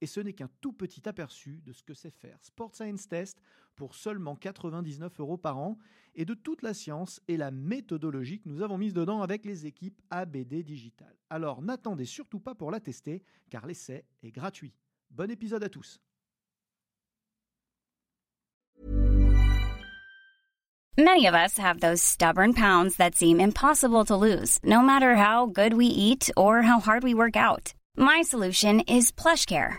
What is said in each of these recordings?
Et ce n'est qu'un tout petit aperçu de ce que c'est faire Sport Science Test pour seulement 99 euros par an et de toute la science et la méthodologie que nous avons mise dedans avec les équipes ABD Digital. Alors n'attendez surtout pas pour la tester car l'essai est gratuit. Bon épisode à tous. Many of us have those stubborn pounds that seem impossible to lose, no matter how good we eat or how hard we work out. My solution is PlushCare.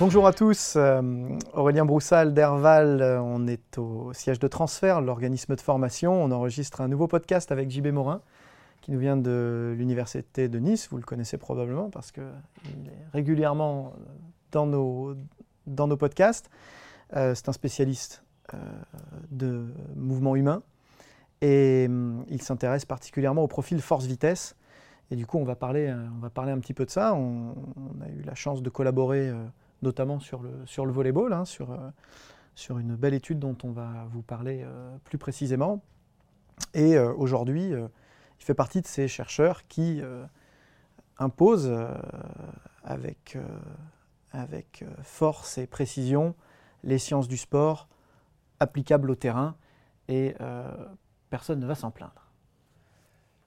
Bonjour à tous, euh, Aurélien Broussal d'Herval, euh, on est au siège de transfert, l'organisme de formation, on enregistre un nouveau podcast avec JB Morin qui nous vient de l'université de Nice, vous le connaissez probablement parce qu'il est régulièrement dans nos, dans nos podcasts. Euh, c'est un spécialiste de mouvement humain et il s'intéresse particulièrement au profil force-vitesse. Et du coup, on va, parler, on va parler un petit peu de ça. On a eu la chance de collaborer notamment sur le, sur le volleyball, hein, sur, euh, sur une belle étude dont on va vous parler euh, plus précisément. Et euh, aujourd'hui, il fait partie de ces chercheurs qui imposent avec, avec force et précision les sciences du sport applicables au terrain et personne ne va s'en plaindre.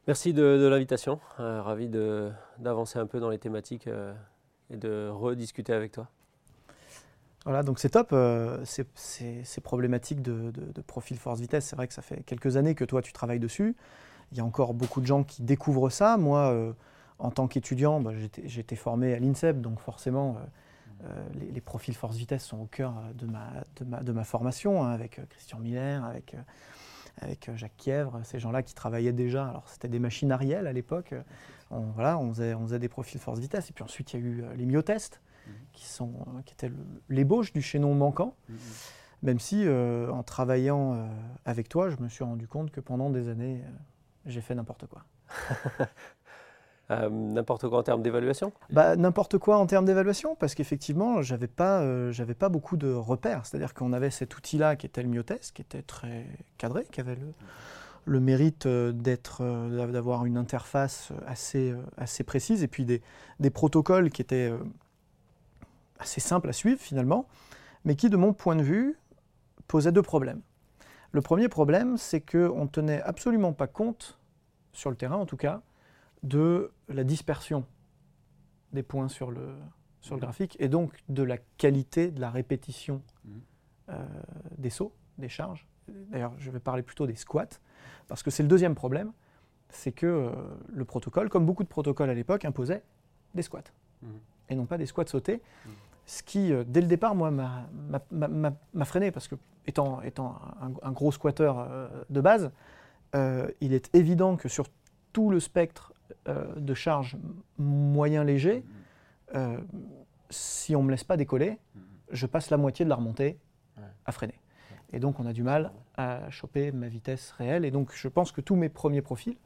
Merci de, l'invitation, ravi d'avancer un peu dans les thématiques et de rediscuter avec toi. Voilà, donc c'est top. Euh, ces, problématiques de, profil force-vitesse, c'est vrai que ça fait quelques années que toi tu travailles dessus. Il y a encore beaucoup de gens qui découvrent ça. Moi, euh, en tant qu'étudiant, bah, été formé à l'INSEP, donc forcément, euh, les, profils force-vitesse sont au cœur de ma, de ma, formation, hein, avec Christian Miller, avec, avec Jacques Kievre, ces gens-là qui travaillaient déjà. Alors, c'était des machines Ariel à l'époque. On, voilà, on faisait, on faisait des profils force-vitesse. Et puis ensuite, il y a eu les myotests qui, sont, euh, qui étaient l'ébauche du chaînon manquant. Mm-hmm. Même si, euh, en travaillant euh, avec toi, je me suis rendu compte que pendant des années, j'ai fait n'importe quoi. n'importe quoi en termes d'évaluation? Bah, N'importe quoi en termes d'évaluation, parce qu'effectivement, je n'avais pas, pas beaucoup de repères. C'est-à-dire qu'on avait cet outil-là qui était le myotest, qui était très cadré, qui avait le, le mérite d'être, d'avoir une interface assez, assez précise, et puis des, des protocoles qui étaient assez simple à suivre finalement, mais qui, de mon point de vue, posait deux problèmes. Le premier problème, c'est qu'on ne tenait absolument pas compte, sur le terrain en tout cas, de la dispersion des points sur le, sur le graphique et donc de la qualité de la répétition mmh. euh, des sauts, des charges. D'ailleurs, je vais parler plutôt des squats, parce que c'est le deuxième problème, c'est que euh, le protocole, comme beaucoup de protocoles à l'époque, imposait des squats, mmh. et non pas des squats sautés. Mmh ce qui, euh, dès le départ, moi, m'a freiné, parce que, étant, étant un, gros squatter euh, de base, euh, il est évident que sur tout le spectre de charge moyen-léger, si on ne me laisse pas décoller, je passe la moitié de la remontée à freiner. Et donc, on a du mal à choper ma vitesse réelle. Et donc, je pense que tous mes premiers profils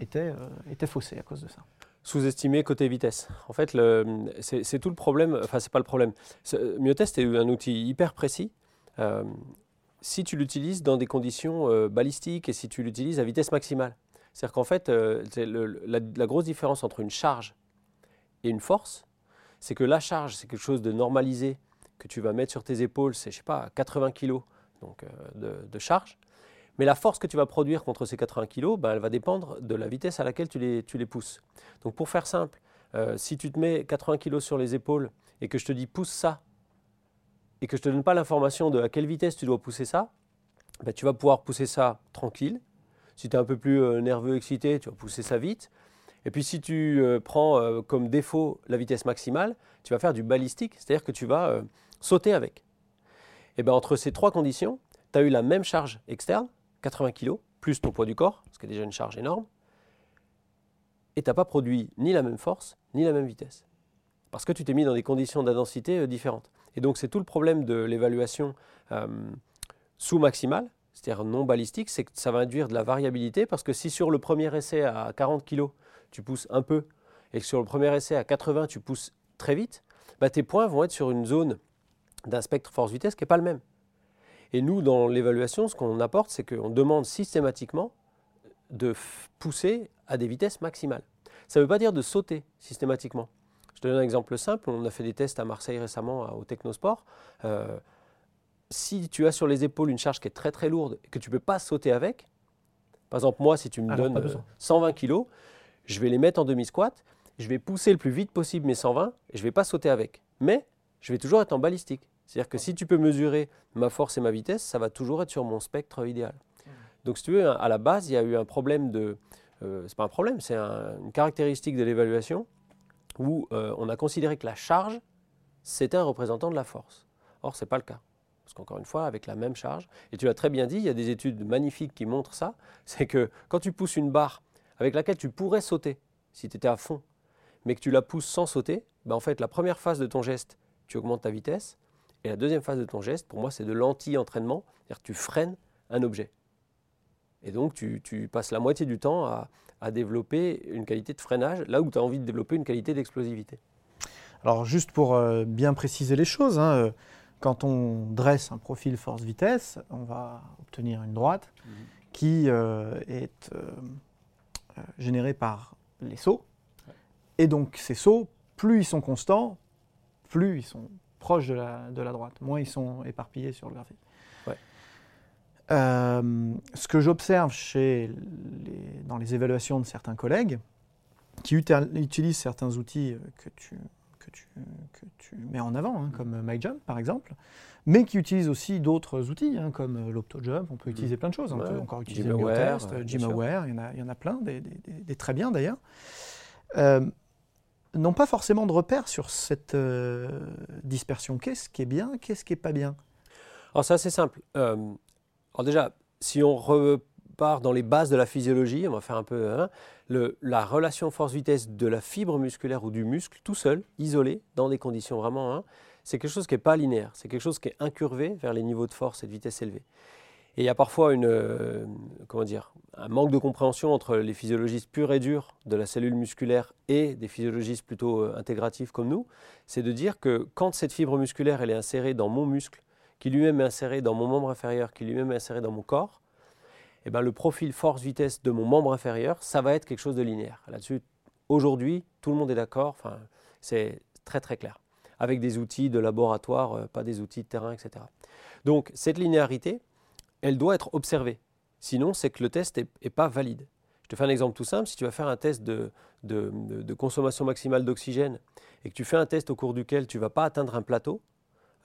étaient, étaient faussés à cause de ça sous-estimé côté vitesse. En fait, c'est tout le problème. Enfin, c'est pas le problème. Myotest est un outil hyper précis. Euh, si tu l'utilises dans des conditions euh, balistiques et si tu l'utilises à vitesse maximale. C'est-à-dire qu'en fait, euh, la, grosse différence entre une charge et une force, c'est que la charge, c'est quelque chose de normalisé que tu vas mettre sur tes épaules, c'est, je sais pas, 80 kg donc, de charge. Mais la force que tu vas produire contre ces 80 kg, ben, elle va dépendre de la vitesse à laquelle tu les, pousses. Donc pour faire simple, euh, si tu te mets 80 kg sur les épaules et que je te dis pousse ça, et que je ne te donne pas l'information de à quelle vitesse tu dois pousser ça, ben, tu vas pouvoir pousser ça tranquille. Si tu es un peu plus euh, nerveux, excité, tu vas pousser ça vite. Et puis si tu euh, prends comme défaut la vitesse maximale, tu vas faire du balistique, c'est-à-dire que tu vas sauter avec. Et ben, entre ces trois conditions, tu as eu la même charge externe, 80 kg, plus ton poids du corps, ce qui est déjà une charge énorme, et tu n'as pas produit ni la même force, ni la même vitesse. Parce que tu t'es mis dans des conditions d'intensité euh, différentes. Et donc c'est tout le problème de l'évaluation euh, sous-maximale, c'est-à-dire non balistique, c'est que ça va induire de la variabilité, parce que si sur le premier essai à 40 kg, tu pousses un peu, et que sur le premier essai à 80, tu pousses très vite, bah, tes points vont être sur une zone d'un spectre force-vitesse qui n'est pas le même. Et nous, dans l'évaluation, ce qu'on apporte, c'est qu'on demande systématiquement de pousser à des vitesses maximales. Ça ne veut pas dire de sauter systématiquement. Je te donne un exemple simple. On a fait des tests à Marseille récemment au Technosport. Euh, si tu as sur les épaules une charge qui est très très lourde et que tu ne peux pas sauter avec, par exemple moi, si tu me donnes 120 euh, kg, je vais les mettre en demi-squat, je vais pousser le plus vite possible mes 120 et je ne vais pas sauter avec. Mais je vais toujours être en balistique. C'est-à-dire que si tu peux mesurer ma force et ma vitesse, ça va toujours être sur mon spectre idéal. Donc, si tu veux, à la base, il y a eu un problème de. Euh, c'est pas un problème, c'est une caractéristique de l'évaluation où euh, on a considéré que la charge, c'était un représentant de la force. Or, ce n'est pas le cas. Parce qu'encore une fois, avec la même charge, et tu l'as très bien dit, il y a des études magnifiques qui montrent ça, c'est que quand tu pousses une barre avec laquelle tu pourrais sauter, si tu étais à fond, mais que tu la pousses sans sauter, ben en fait, la première phase de ton geste, tu augmentes ta vitesse, et la deuxième phase de ton geste, pour moi, c'est de l'anti-entraînement, c'est-à-dire que tu freines un objet. Et donc, tu, passes la moitié du temps à, développer une qualité de freinage, là où tu as envie de développer une qualité d'explosivité. Alors, juste pour euh, bien préciser les choses, hein, euh, quand on dresse un profil force-vitesse, on va obtenir une droite mhm. qui euh, est générée par les sauts. Et donc, ces sauts, plus ils sont constants, plus ils sont proches de la, de la droite, moins ils sont éparpillés sur le graphique. Euh, ce que j'observe chez dans les évaluations de certains collègues qui utilisent certains outils que tu, que tu, que tu mets en avant, hein, comme MyJump par exemple, mais qui utilisent aussi d'autres outils, hein, comme l'OptoJump, on peut mm. utiliser plein de choses. On peut encore utiliser GymAware, GymAware, il y, en a, il y en a plein, des, des, très bien d'ailleurs. Euh, n'ont pas forcément de repères sur cette euh, dispersion. Qu'est-ce qui est bien, qu'est-ce qui n'est pas bien? Alors c'est assez simple. Euh, alors déjà, si on repart dans les bases de la physiologie, on va faire un peu hein, la relation force-vitesse de la fibre musculaire ou du muscle tout seul, isolé, dans des conditions vraiment, hein, c'est quelque chose qui n'est pas linéaire, c'est quelque chose qui est incurvé vers les niveaux de force et de vitesse élevés. Et il y a parfois euh, un manque de compréhension entre les physiologistes purs et durs de la cellule musculaire et des physiologistes plutôt euh, intégratifs comme nous, c'est de dire que quand cette fibre musculaire elle est insérée dans mon muscle, qui lui-même est inséré dans mon membre inférieur, qui lui-même est inséré dans mon corps, eh ben, le profil force-vitesse de mon membre inférieur, ça va être quelque chose de linéaire. Là-dessus, aujourd'hui, tout le monde est d'accord, c'est très très clair, avec des outils de laboratoire, euh, pas des outils de terrain, etc. Donc cette linéarité, elle doit être observée. Sinon, c'est que le test n'est pas valide. Je te fais un exemple tout simple. Si tu vas faire un test de, consommation maximale d'oxygène et que tu fais un test au cours duquel tu ne vas pas atteindre un plateau,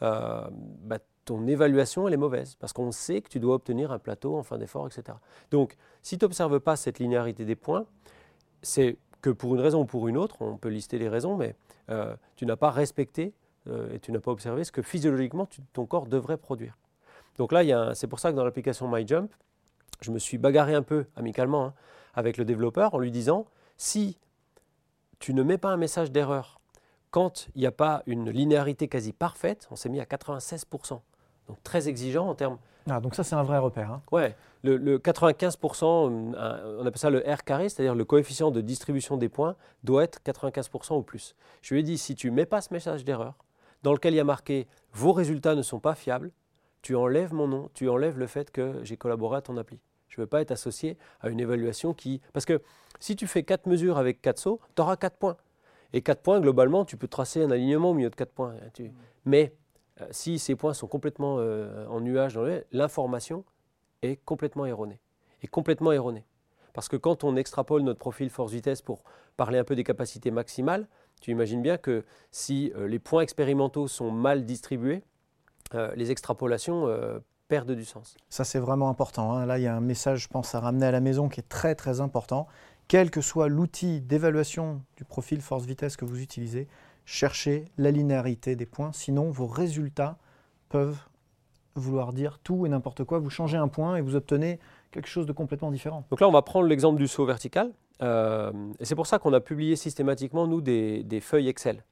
euh, bah, ton évaluation elle est mauvaise parce qu'on sait que tu dois obtenir un plateau en fin d'effort, etc. Donc, si tu n'observes pas cette linéarité des points, c'est que pour une raison ou pour une autre, on peut lister les raisons, mais euh, tu n'as pas respecté euh, et tu n'as pas observé ce que physiologiquement ton corps devrait produire. Donc là, c'est pour ça que dans l'application MyJump, je me suis bagarré un peu amicalement hein, avec le développeur en lui disant si tu ne mets pas un message d'erreur quand il n'y a pas une linéarité quasi parfaite, on s'est mis à 96%. Donc très exigeant en termes. Ah, donc ça, c'est un vrai repère. Hein. Ouais, le, 95%, euh, on appelle ça le R carré, c'est-à-dire le coefficient de distribution des points, doit être 95% ou plus. Je lui ai dit si tu ne mets pas ce message d'erreur, dans lequel il y a marqué vos résultats ne sont pas fiables, tu enlèves mon nom, tu enlèves le fait que j'ai collaboré à ton appli. Je ne veux pas être associé à une évaluation qui... Parce que si tu fais quatre mesures avec quatre sauts, tu auras quatre points. Et quatre points, globalement, tu peux tracer un alignement au milieu de quatre points. Mais euh, si ces points sont complètement euh, en nuage, l'information est complètement erronée. Est complètement erronée. Parce que quand on extrapole notre profil force-vitesse pour parler un peu des capacités maximales, tu imagines bien que si euh, les points expérimentaux sont mal distribués, euh, les extrapolations euh, perdent du sens. Ça, c'est vraiment important. hein. Là, il y a un message, je pense, à ramener à la maison qui est très, très important. Quel que soit l'outil d'évaluation du profil force-vitesse que vous utilisez, cherchez la linéarité des points. Sinon, vos résultats peuvent vouloir dire tout et n'importe quoi. Vous changez un point et vous obtenez quelque chose de complètement différent. Donc là, on va prendre l'exemple du saut vertical. Euh, et c'est pour ça qu'on a publié systématiquement, nous, des, des feuilles Excel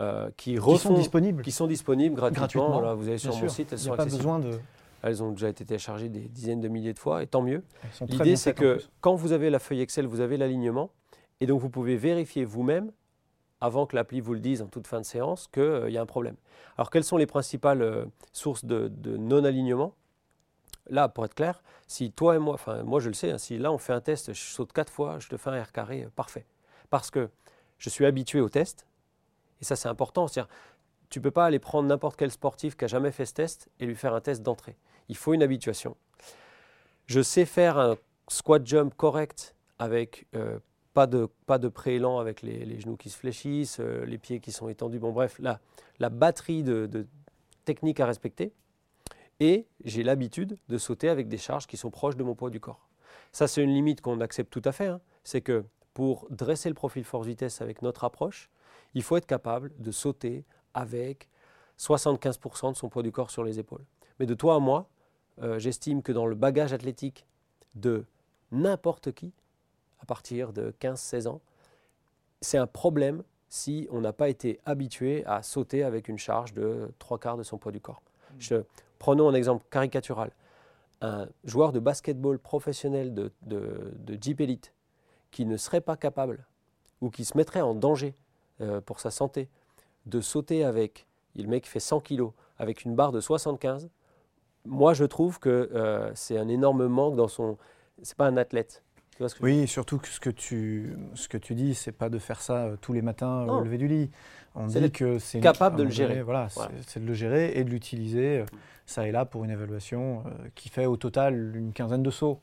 euh, qui, sont disponibles. qui sont disponibles gratuitement. Vous allez sur bien mon sûr. site, elles sont pas accessibles. besoin de. Elles ont déjà été téléchargées des dizaines de milliers de fois, et tant mieux. L'idée, c'est que quand vous avez la feuille Excel, vous avez l'alignement, et donc vous pouvez vérifier vous-même, avant que l'appli vous le dise en toute fin de séance, qu'il y a un problème. Alors, quelles sont les principales euh, sources de, de non-alignement? Là, pour être clair, si toi et moi, enfin moi je le sais, hein, si là on fait un test, je saute quatre fois, je te fais un R carré euh, parfait. Parce que je suis habitué au test, et ça c'est important. Tu ne peux pas aller prendre n'importe quel sportif qui a jamais fait ce test et lui faire un test d'entrée. Il faut une habituation. Je sais faire un squat jump correct avec euh, pas de, pas de préélan avec les, genoux qui se fléchissent, euh, les pieds qui sont étendus. Bon, bref, là, la batterie de, de techniques à respecter. Et j'ai l'habitude de sauter avec des charges qui sont proches de mon poids du corps. Ça, c'est une limite qu'on accepte tout à fait. hein. C'est que pour dresser le profil force-vitesse avec notre approche, il faut être capable de sauter avec 75% de son poids du corps sur les épaules. Mais de toi à moi, euh, j'estime que dans le bagage athlétique de n'importe qui, à partir de 15-16 ans, c'est un problème si on n'a pas été habitué à sauter avec une charge de trois quarts de son poids du corps. Je- prenons un exemple caricatural. Un joueur de basketball professionnel de, de, de Jeep Elite qui ne serait pas capable ou qui se mettrait en danger euh, pour sa santé de sauter avec, le mec fait 100 kilos, avec une barre de 75, moi je trouve que euh, c'est un énorme manque dans son... C'est pas un athlète. Tu vois ce que je veux Oui, surtout que ce que tu, ce que tu dis, c'est pas de faire ça euh, tous les matins Non. au lever du lit. On dit que c'est capable de le donné, gérer. Voilà, c'est- Voilà. c'est de le gérer et de l'utiliser. Ça et là pour une évaluation qui fait au total une quinzaine de sauts.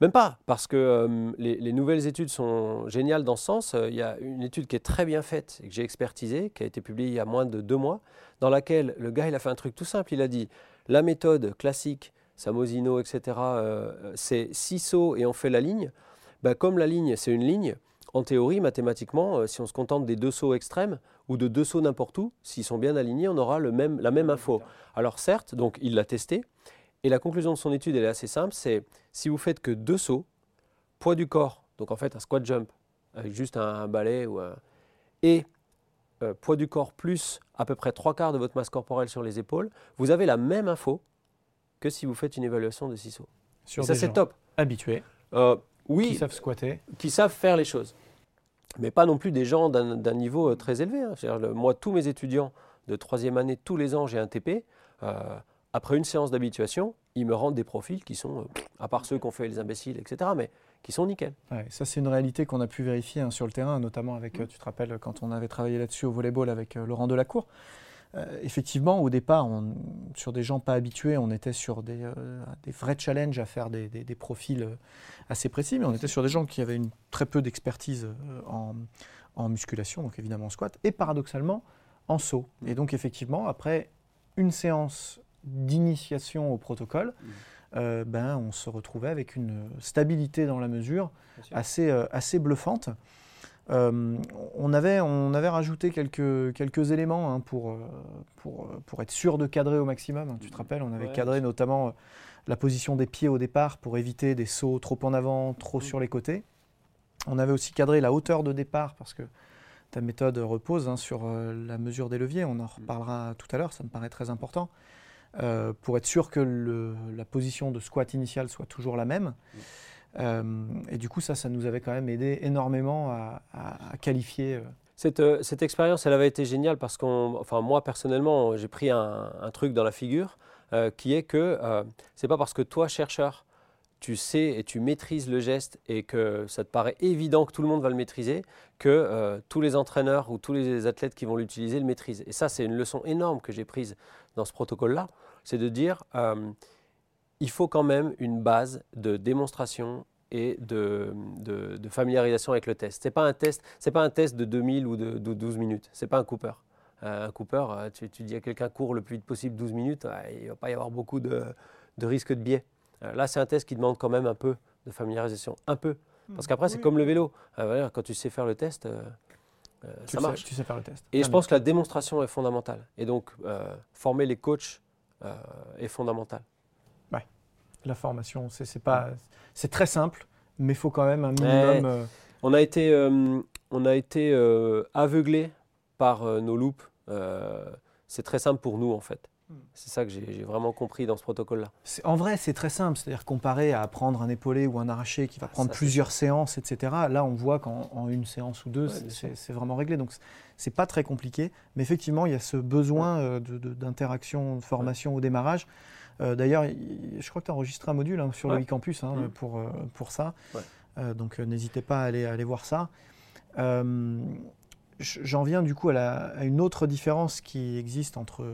Même pas, parce que euh, les, les nouvelles études sont géniales dans ce sens. Euh, Il y a une étude qui est très bien faite et que j'ai expertisée, qui a été publiée il y a moins de deux mois, dans laquelle le gars il a fait un truc tout simple. Il a dit la méthode classique, Samosino, etc., euh, c'est six sauts et on fait la ligne. Ben, comme la ligne, c'est une ligne, en théorie, mathématiquement, si on se contente des deux sauts extrêmes ou de deux sauts n'importe où, s'ils sont bien alignés, on aura le même, la même info. Alors certes, donc il l'a testé, et la conclusion de son étude, elle est assez simple, c'est si vous faites que deux sauts, poids du corps, donc en fait un squat jump avec juste un, un balai ou un- et euh, poids du corps plus à peu près trois quarts de votre masse corporelle sur les épaules, vous avez la même info que si vous faites une évaluation de six sauts. Sur et ça c'est top. Habitués, Euh, oui, qui savent squatter. qui savent faire les choses. Mais pas non plus des gens d'un niveau euh, très élevé. hein. Le- moi, tous mes étudiants de troisième année, tous les ans, j'ai un TP. Euh, après une séance d'habituation, ils me rendent des profils qui sont, euh, à part ceux qu'on fait les imbéciles, etc., mais qui sont nickel. Ouais, ça, c'est une réalité qu'on a pu vérifier hein, sur le terrain, notamment avec, Mm. euh, tu te rappelles, quand on avait travaillé là-dessus au volleyball avec euh, Laurent Delacour. Euh, effectivement, au départ, on- sur des gens pas habitués, on était sur des, euh, des vrais challenges à faire des, des- des profils assez précis, mais on était sur des gens qui avaient une, très peu d'expertise en, en musculation, donc évidemment en squat, et paradoxalement en saut. Et donc, effectivement, après une séance d'initiation au protocole, euh, ben, on se retrouvait avec une stabilité dans la mesure assez, euh, assez bluffante. Euh, on, avait, on avait rajouté quelques, quelques éléments hein, pour, pour, pour être sûr de cadrer au maximum. hein. Tu te rappelles, on avait Ouais, cadré notamment la position des pieds au départ pour éviter des sauts trop en avant, trop Mm. sur les côtés. On avait aussi cadré la hauteur de départ parce que ta méthode repose hein, sur la mesure des leviers. On en reparlera tout à l'heure, ça me paraît très important. Euh, pour être sûr que la position de squat initiale soit toujours la même. Euh, et du coup, ça, ça nous avait quand même aidé énormément à, qualifier. euh, Cette, expérience, elle avait été géniale parce enfin moi personnellement, j'ai pris un, truc dans la figure qui est que c'est pas parce que toi chercheur, tu sais et tu maîtrises le geste et que ça te paraît évident que tout le monde va le maîtriser, que tous les entraîneurs ou tous les athlètes qui vont l'utiliser le maîtrisent. Et ça, c'est une leçon énorme que j'ai prise dans ce protocole-là, c'est de dire, euh, il faut quand même une base de démonstration et de, familiarisation avec le test. Ce n'est pas, un test, pas un test de 2000 ou de, 12 minutes. Ce n'est pas un Cooper. un Cooper, tu, dis à quelqu'un court le plus vite possible 12 minutes, il ne va pas y avoir beaucoup de, de risque de biais. là, c'est un test qui demande quand même un peu de familiarisation. Un peu. Parce qu'après, c'est comme le vélo. quand tu sais faire le test, ça marche. tu sais faire le test. Et je pense que la démonstration est fondamentale. Et donc, former les coachs est fondamental. La formation, c'est pas, c'est très simple, mais il faut quand même un minimum. Euh, on a été, euh, on a été euh, aveuglé par nos loupes. c'est très simple pour nous en fait. Hmm. C'est ça que j'ai vraiment compris dans ce protocole-là. En vrai, c'est très simple. C'est-à-dire comparé à prendre un épaulé ou un arraché qui va prendre plusieurs séances, etc. Là, on voit qu'en une séance ou deux, c'est vraiment réglé. Donc, c'est pas très compliqué. Mais effectivement, il y a ce besoin d'interaction, de, de, formation au démarrage. Euh, d'ailleurs, je crois que tu as enregistré un module hein, sur le e-campus hein, mm. pour, euh, pour ça. Euh, donc n'hésitez pas à aller, aller voir ça. J'en viens du coup à, une autre différence qui existe entre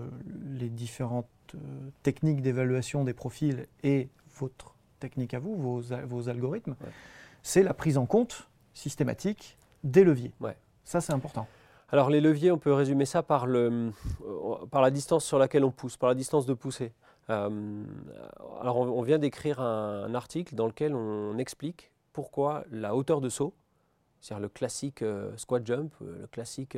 les différentes techniques d'évaluation des profils et votre technique à vous, vos, vos algorithmes. C'est la prise en compte systématique des leviers. Ça, c'est important. Alors les leviers, on peut résumer ça par, le, par la distance sur laquelle on pousse, par la distance de poussée. Euh, alors on, vient d'écrire un, article dans lequel on explique pourquoi la hauteur de saut, c'est-à-dire le classique euh, squat jump, euh, le classique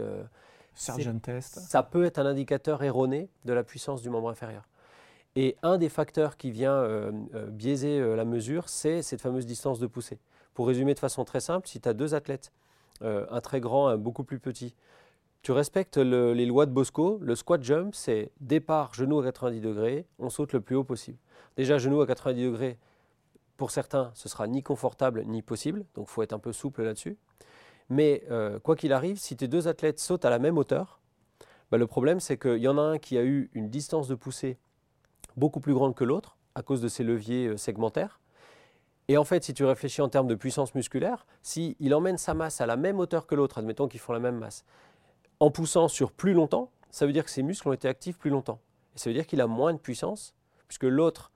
Sergeant test, ça peut être un indicateur erroné de la puissance du membre inférieur. Et un des facteurs qui vient biaiser la mesure, c'est cette fameuse distance de poussée. Pour résumer de façon très simple, si tu as deux athlètes, un très grand, un beaucoup plus petit, tu respectes les lois de Bosco. Le squat jump, c'est départ, genou à 90 degrés, on saute le plus haut possible. Déjà, genou à 90 degrés, pour certains, ce sera ni confortable ni possible, donc il faut être un peu souple là-dessus. Mais euh, quoi qu'il arrive, si tes deux athlètes sautent à la même hauteur, bah, le problème c'est qu'il y en a un qui a eu une distance de poussée beaucoup plus grande que l'autre à cause de ses leviers euh, segmentaires. Et en fait, si tu réfléchis en termes de puissance musculaire, s'il il emmène sa masse à la même hauteur que l'autre, admettons qu'ils font la même masse, en poussant sur plus longtemps, ça veut dire que ses muscles ont été actifs plus longtemps. Et ça veut dire qu'il a moins de puissance, puisque l'autre,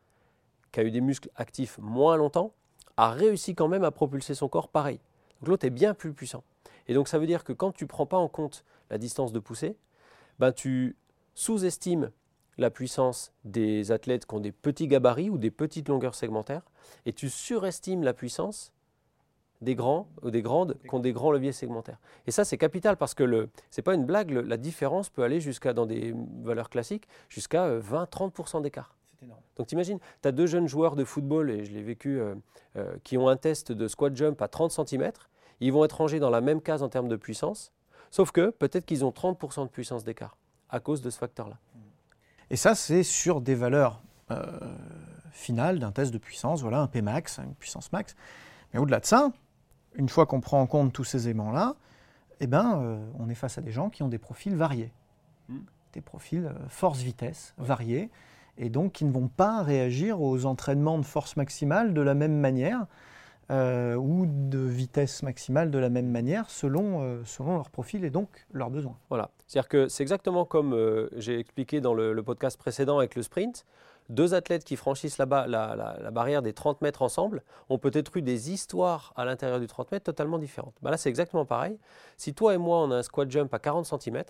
qui a eu des muscles actifs moins longtemps, a réussi quand même à propulser son corps pareil. Donc l'autre est bien plus puissant. Et donc ça veut dire que quand tu ne prends pas en compte la distance de poussée, ben tu sous-estimes la puissance des athlètes qui ont des petits gabarits ou des petites longueurs segmentaires, et tu surestimes la puissance des grands ou des grandes qui ont des grands leviers segmentaires. Et ça, c'est capital parce que ce n'est pas une blague, la différence peut aller jusqu'à, dans des valeurs classiques, jusqu'à 20-30% euh, Donc t'imagines, tu as deux jeunes joueurs de football, et je l'ai vécu, euh, euh, qui ont un test de squat jump à 30 cm. Ils vont être rangés dans la même case en termes de puissance, sauf que peut-être qu'ils ont 30% de puissance d'écart à cause de ce facteur-là. Et ça, c'est sur des valeurs finales d'un test de puissance, voilà, un Pmax, une puissance max. Mais au-delà de ça, une fois qu'on prend en compte tous ces éléments-là, eh ben, euh, on est face à des gens qui ont des profils variés, hmm. des profils euh, force-vitesse variés, et donc qui ne vont pas réagir aux entraînements de force maximale de la même manière euh, ou de vitesse maximale de la même manière selon, selon leur profil et donc leurs besoins. Voilà, c'est-à-dire que c'est exactement comme j'ai expliqué dans le, podcast précédent avec le sprint deux athlètes qui franchissent la, la, barrière des 30 mètres ensemble ont peut-être eu des histoires à l'intérieur du 30 mètres totalement différentes. Bah là, c'est exactement pareil. Si toi et moi, on a un squat jump à 40 cm,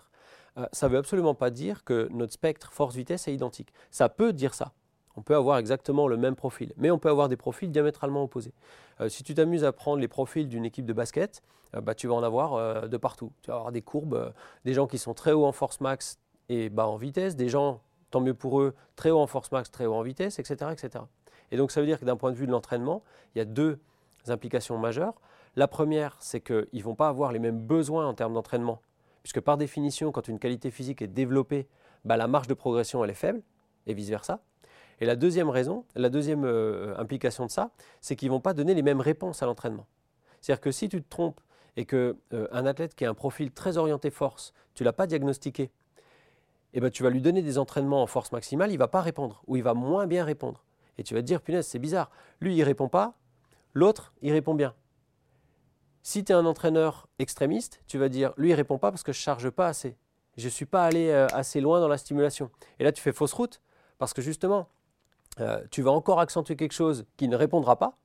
euh, ça ne veut absolument pas dire que notre spectre force-vitesse est identique. Ça peut dire ça. On peut avoir exactement le même profil, mais on peut avoir des profils diamétralement opposés. Euh, si tu t'amuses à prendre les profils d'une équipe de basket, euh, bah, tu vas en avoir de partout. Tu vas avoir des courbes, des gens qui sont très hauts en force max et bas en vitesse, des gens tant mieux pour eux, très haut en force max, très haut en vitesse, etc. etc. Et donc ça veut dire que d'un point de vue de l'entraînement, il y a deux implications majeures. La première, c'est qu'ils ne vont pas avoir les mêmes besoins en termes d'entraînement, puisque par définition, quand une qualité physique est développée, bah, la marge de progression est faible, et vice-versa. Et la deuxième raison, la deuxième euh, implication de ça, c'est qu'ils ne vont pas donner les mêmes réponses à l'entraînement. C'est-à-dire que si tu te trompes et qu'un euh, athlète qui a un profil très orienté force, tu ne l'as pas diagnostiqué eh ben, tu vas lui donner des entraînements en force maximale, il ne va pas répondre, ou il va moins bien répondre. Et tu vas te dire, punaise, c'est bizarre. Lui, il répond pas, l'autre, il répond bien. Si tu es un entraîneur extrémiste, tu vas dire, lui, il répond pas parce que je charge pas assez. Je ne suis pas allé euh, assez loin dans la stimulation. Et là, tu fais fausse route, parce que justement, euh, tu vas encore accentuer quelque chose qui ne répondra pas,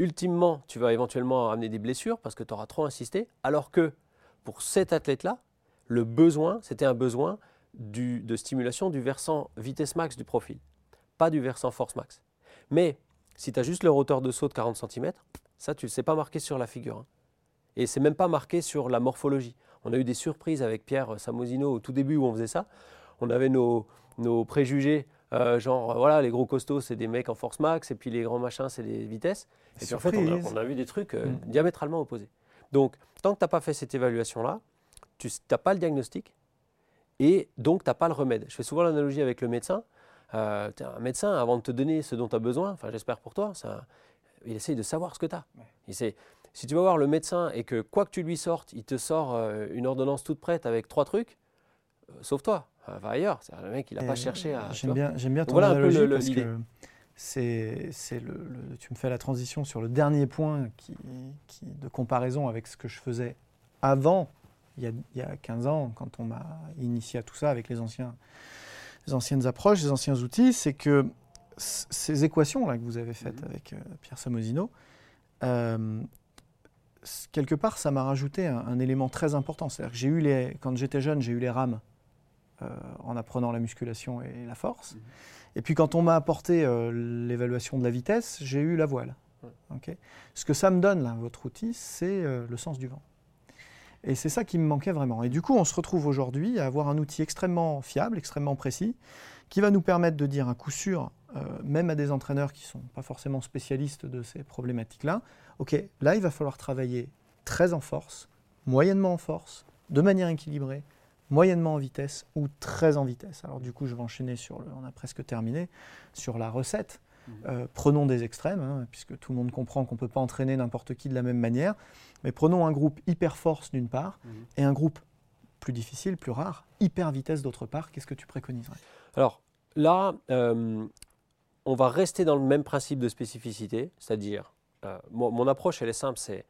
ultimement, tu vas éventuellement amener des blessures parce que tu auras trop insisté, alors que pour cet athlète-là, le besoin, c'était un besoin de stimulation du versant vitesse max du profil, pas du versant force max. Mais si tu as juste le rotor de saut de 40 cm, ça, tu ne sais pas marqué sur la figure. Hein. Et c'est même pas marqué sur la morphologie. On a eu des surprises avec Pierre Samosino au tout début où on faisait ça. On avait nos, préjugés, euh, genre voilà, les gros costauds, c'est des mecs en force max, et puis les grands machins, c'est des vitesses. Et puis en fait, on a, vu des trucs euh, mm. diamétralement opposés. Donc, tant que tu n'as pas fait cette évaluation-là, tu n'as pas le diagnostic, et donc tu n'as pas le remède. Je fais souvent l'analogie avec le médecin. Euh, un médecin, avant de te donner ce dont tu as besoin, enfin j'espère pour toi, ça, il essaye de savoir ce que tu as. si tu vas voir le médecin et que quoi que tu lui sortes, il te sort euh, une ordonnance toute prête avec trois trucs, euh, sauve-toi, va ailleurs. Le mec, il n'a pas cherché à. J'aime bien, j'aime bien ton voilà analogie parce que c'est, le, tu me fais la transition sur le dernier point qui, de comparaison avec ce que je faisais avant, il y a, il y a 15 ans, quand on m'a initié à tout ça avec les anciens les anciennes approches, les anciens outils, c'est que ces équations-là que vous avez faites mhm. avec euh, Pierre Samosino, euh, quelque part, ça m'a rajouté un, élément très important. C'est-à-dire que j'ai eu les, quand j'étais jeune, j'ai eu les rames euh, en apprenant la musculation et la force. Mhm. Et puis quand on m'a apporté l'évaluation de la vitesse, j'ai eu la voile. Ce que ça me donne, là, votre outil, c'est le sens du vent. Et c'est ça qui me manquait vraiment. Et du coup, on se retrouve aujourd'hui à avoir un outil extrêmement fiable, extrêmement précis, qui va nous permettre de dire à coup sûr, euh, même à des entraîneurs qui ne sont pas forcément spécialistes de ces problématiques-là, OK, là, il va falloir travailler très en force, moyennement en force, de manière équilibrée, moyennement en vitesse ou très en vitesse. Alors du coup, je vais enchaîner sur le, on a presque terminé, sur la recette. Euh, prenons des extrêmes, hein, puisque tout le monde comprend qu'on ne peut pas entraîner n'importe qui de la même manière. Mais prenons un groupe hyper force d'une part mhm. et un groupe plus difficile, plus rare, hyper vitesse d'autre part. Qu'est-ce que tu préconiserais? Alors là, euh, on va rester dans le même principe de spécificité, c'est-à-dire, euh, mon, approche, elle est simple, c'est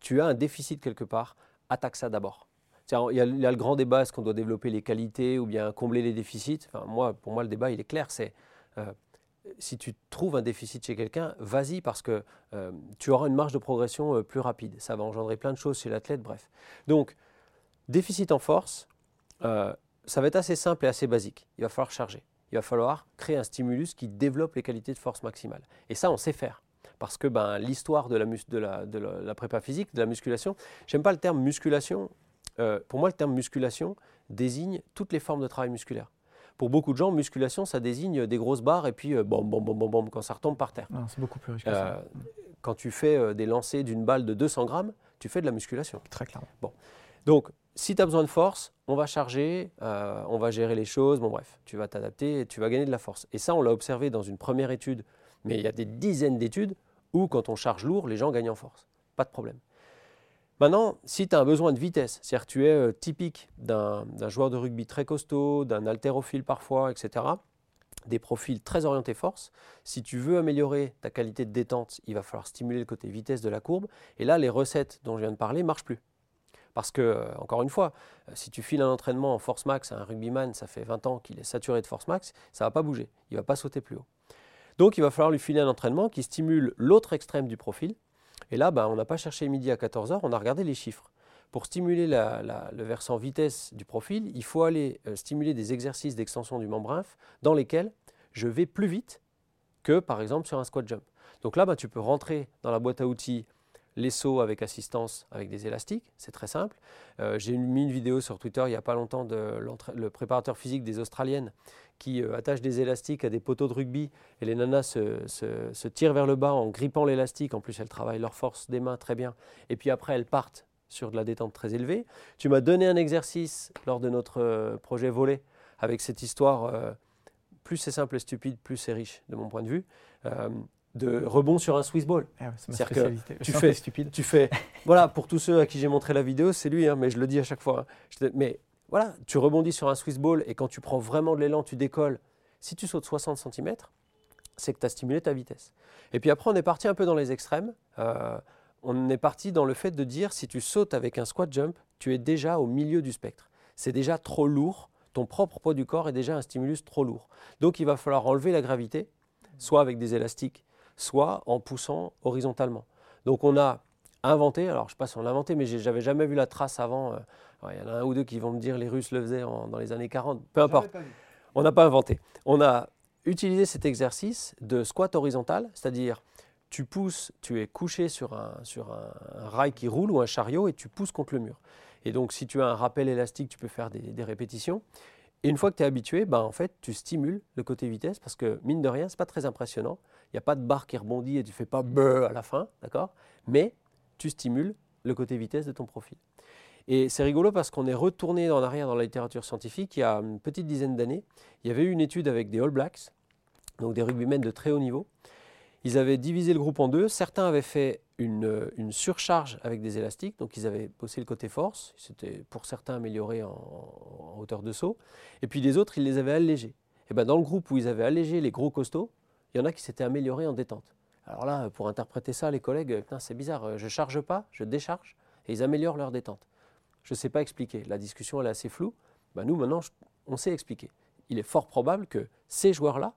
tu as un déficit quelque part, attaque ça d'abord. Il y, a, le grand débat, est-ce qu'on doit développer les qualités ou bien combler les déficits? Moi, Pour moi, le débat, il est clair, c'est si tu trouves un déficit chez quelqu'un, vas-y parce que euh, tu auras une marge de progression euh, plus rapide. Ça va engendrer plein de choses chez l'athlète, bref. Donc, déficit en force, euh, ça va être assez simple et assez basique. Il va falloir charger. Il va falloir créer un stimulus qui développe les qualités de force maximale. Et ça, on sait faire. Parce que ben, l'histoire de, la, de, la, prépa physique, de la musculation, j'aime pas le terme musculation. pour moi, le terme musculation désigne toutes les formes de travail musculaire pour beaucoup de gens, musculation, ça désigne des grosses barres et puis euh, bom, bom, bom, bom, bom, quand ça retombe par terre. C'est beaucoup plus riche que ça. Euh, quand tu fais euh, des lancers d'une balle de 200 grammes, tu fais de la musculation. Très clairement. Bon. Donc, si tu as besoin de force, on va charger, on va gérer les choses, bon bref, tu vas t'adapter et tu vas gagner de la force. Et ça, on l'a observé dans une première étude, mais il y a des dizaines d'études où quand on charge lourd, les gens gagnent en force. Pas de problème. Maintenant, si tu as un besoin de vitesse, c'est-à-dire tu es euh, typique d'un joueur de rugby très costaud, d'un haltérophile parfois, etc., des profils très orientés force, si tu veux améliorer ta qualité de détente, il va falloir stimuler le côté vitesse de la courbe. Et là, les recettes dont je viens de parler ne marchent plus. Parce que, euh, encore une fois, euh, si tu files un entraînement en force max à un rugbyman, ça fait 20 ans qu'il est saturé de force max, ça ne va pas bouger, il ne va pas sauter plus haut. Donc il va falloir lui filer un entraînement qui stimule l'autre extrême du profil, et là, ben, on n'a pas cherché midi à 14h, on a regardé les chiffres. Pour stimuler le versant vitesse du profil, il faut aller euh, stimuler des exercices d'extension du membre dans lesquels je vais plus vite que par exemple sur un squat jump. Donc là, ben, tu peux rentrer dans la boîte à outils les sauts avec assistance avec des élastiques, c'est très simple. Euh, j'ai mis une vidéo sur Twitter il n'y a pas longtemps de le préparateur physique des Australiennes qui euh, attache des élastiques à des poteaux de rugby et les nanas se, tirent vers le bas en grippant l'élastique. En plus, elles travaillent leur force des mains très bien. Et puis après, elles partent sur de la détente très élevée. Tu m'as donné un exercice lors de notre euh, projet volet avec cette histoire. plus c'est simple et stupide, plus c'est riche de mon point de vue de rebond sur un Swiss ball. Ah C'est-à-dire que tu fais, stupide. tu fais, voilà, pour tous ceux à qui j'ai montré la vidéo, c'est lui, hein, mais je le dis à chaque fois. Hein. mais voilà, tu rebondis sur un Swiss ball et quand tu prends vraiment de l'élan, tu décolles. Si tu sautes 60 cm, c'est que tu as stimulé ta vitesse. Et puis après, on est parti un peu dans les extrêmes. Euh, on est parti dans le fait de dire si tu sautes avec un squat jump, tu es déjà au milieu du spectre. C'est déjà trop lourd. Ton propre poids du corps est déjà un stimulus trop lourd. Donc il va falloir enlever la gravité, soit avec des élastiques, soit en poussant horizontalement. Donc on a inventé, alors je ne sais pas si on l'a inventé, mais j'avais jamais vu la trace avant. Il y en a un ou deux qui vont me dire les Russes le faisaient dans les années 40, peu importe. On n'a pas inventé. On a utilisé cet exercice de squat horizontal, c'est-à-dire tu pousses, tu es couché sur un, sur un, rail qui roule ou un chariot et tu pousses contre le mur. Et donc si tu as un rappel élastique, tu peux faire des, répétitions. Et une fois que tu es habitué, ben, en fait, tu stimules le côté vitesse parce que, mine de rien, ce n'est pas très impressionnant. Il n'y a pas de barre qui rebondit et tu fais pas beuh à la fin, d'accord? Mais tu stimules le côté vitesse de ton profil. Et c'est rigolo parce qu'on est retourné en arrière dans la littérature scientifique. Il y a une petite dizaine d'années, il y avait eu une étude avec des All Blacks, donc des rugbymen de très haut niveau. Ils avaient divisé le groupe en deux. Certains avaient fait une, surcharge avec des élastiques, donc ils avaient bossé le côté force. C'était pour certains amélioré en, hauteur de saut. Et puis les autres, ils les avaient allégés. Et ben dans le groupe où ils avaient allégé les gros costauds, il y en a qui s'étaient améliorés en détente. Alors là, pour interpréter ça, les collègues, c'est bizarre, je charge pas, je décharge, et ils améliorent leur détente. Je ne sais pas expliquer. La discussion elle est assez floue. Ben, nous, maintenant, on sait expliquer. Il est fort probable que ces joueurs-là,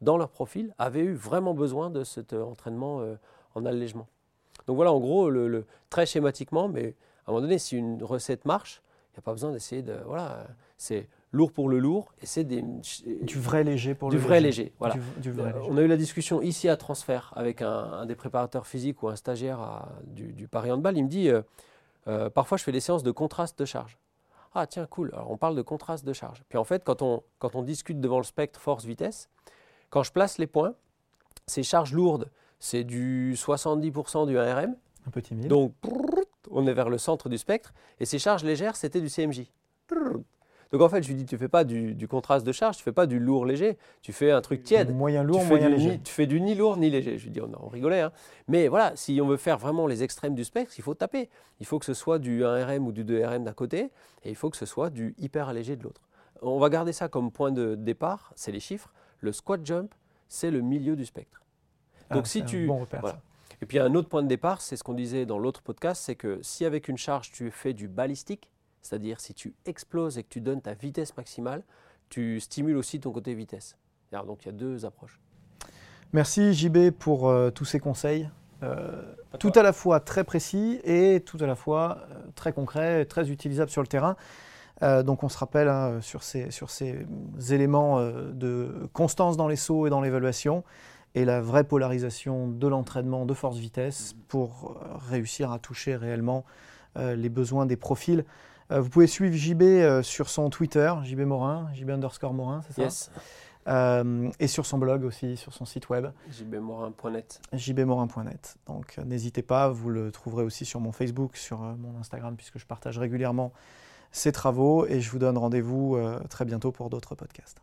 dans leur profil, avaient eu vraiment besoin de cet euh, entraînement euh, en allègement. Donc voilà, en gros, le, très schématiquement, mais à un moment donné, si une recette marche, il n'y a pas besoin d'essayer de. Voilà, c'est lourd pour le lourd et c'est des. Du vrai léger pour du le vrai léger. Voilà. Du, vrai léger. On a eu la discussion ici à Transfert avec un, des préparateurs physiques ou un stagiaire du, du Paris Handball. Il me dit euh, parfois, je fais des séances de contraste de charge. Ah, tiens, cool. Alors, on parle de contraste de charge. Puis en fait, quand on, quand on discute devant le spectre force-vitesse, quand je place les points, ces charges lourdes, c'est du 70% du ARM. Un peu timide. Donc, on est vers le centre du spectre. Et ces charges légères, c'était du CMJ. Donc en fait, je lui dis, tu fais pas du, contraste de charge, tu fais pas du lourd léger, tu fais un truc tiède. moyen lourd, moyen léger. tu fais du ni lourd ni léger. Je lui dis, on, rigolait. Hein. Mais voilà, si on veut faire vraiment les extrêmes du spectre, il faut taper. Il faut que ce soit du 1RM ou du 2RM d'un côté, et il faut que ce soit du hyper allégé de l'autre. On va garder ça comme point de départ, c'est les chiffres. Le squat jump, c'est le milieu du spectre. Ah, Donc si tu... Un bon repère, ça. Et puis un autre point de départ, c'est ce qu'on disait dans l'autre podcast, c'est que si avec une charge tu fais du balistique, c'est-à-dire, si tu exploses et que tu donnes ta vitesse maximale, tu stimules aussi ton côté vitesse. donc, il y a deux approches. Merci JB pour euh, tous ces conseils. Euh, tout à la fois très précis et tout à la fois euh, très concret, très utilisable sur le terrain. donc on se rappelle hein, sur, ces, sur, ces, éléments de constance dans les sauts et dans l'évaluation et la vraie polarisation de l'entraînement de force-vitesse pour réussir à toucher réellement les besoins des profils. Euh, vous pouvez suivre JB euh, sur son Twitter, JB Morin, JB underscore Morin, c'est ça? Yes. Euh, et sur son blog aussi, sur son site web. jbmorin.net. jbmorin.net. Donc n'hésitez pas, vous le trouverez aussi sur mon Facebook, sur mon Instagram, puisque je partage régulièrement ses travaux. Et je vous donne rendez-vous très bientôt pour d'autres podcasts.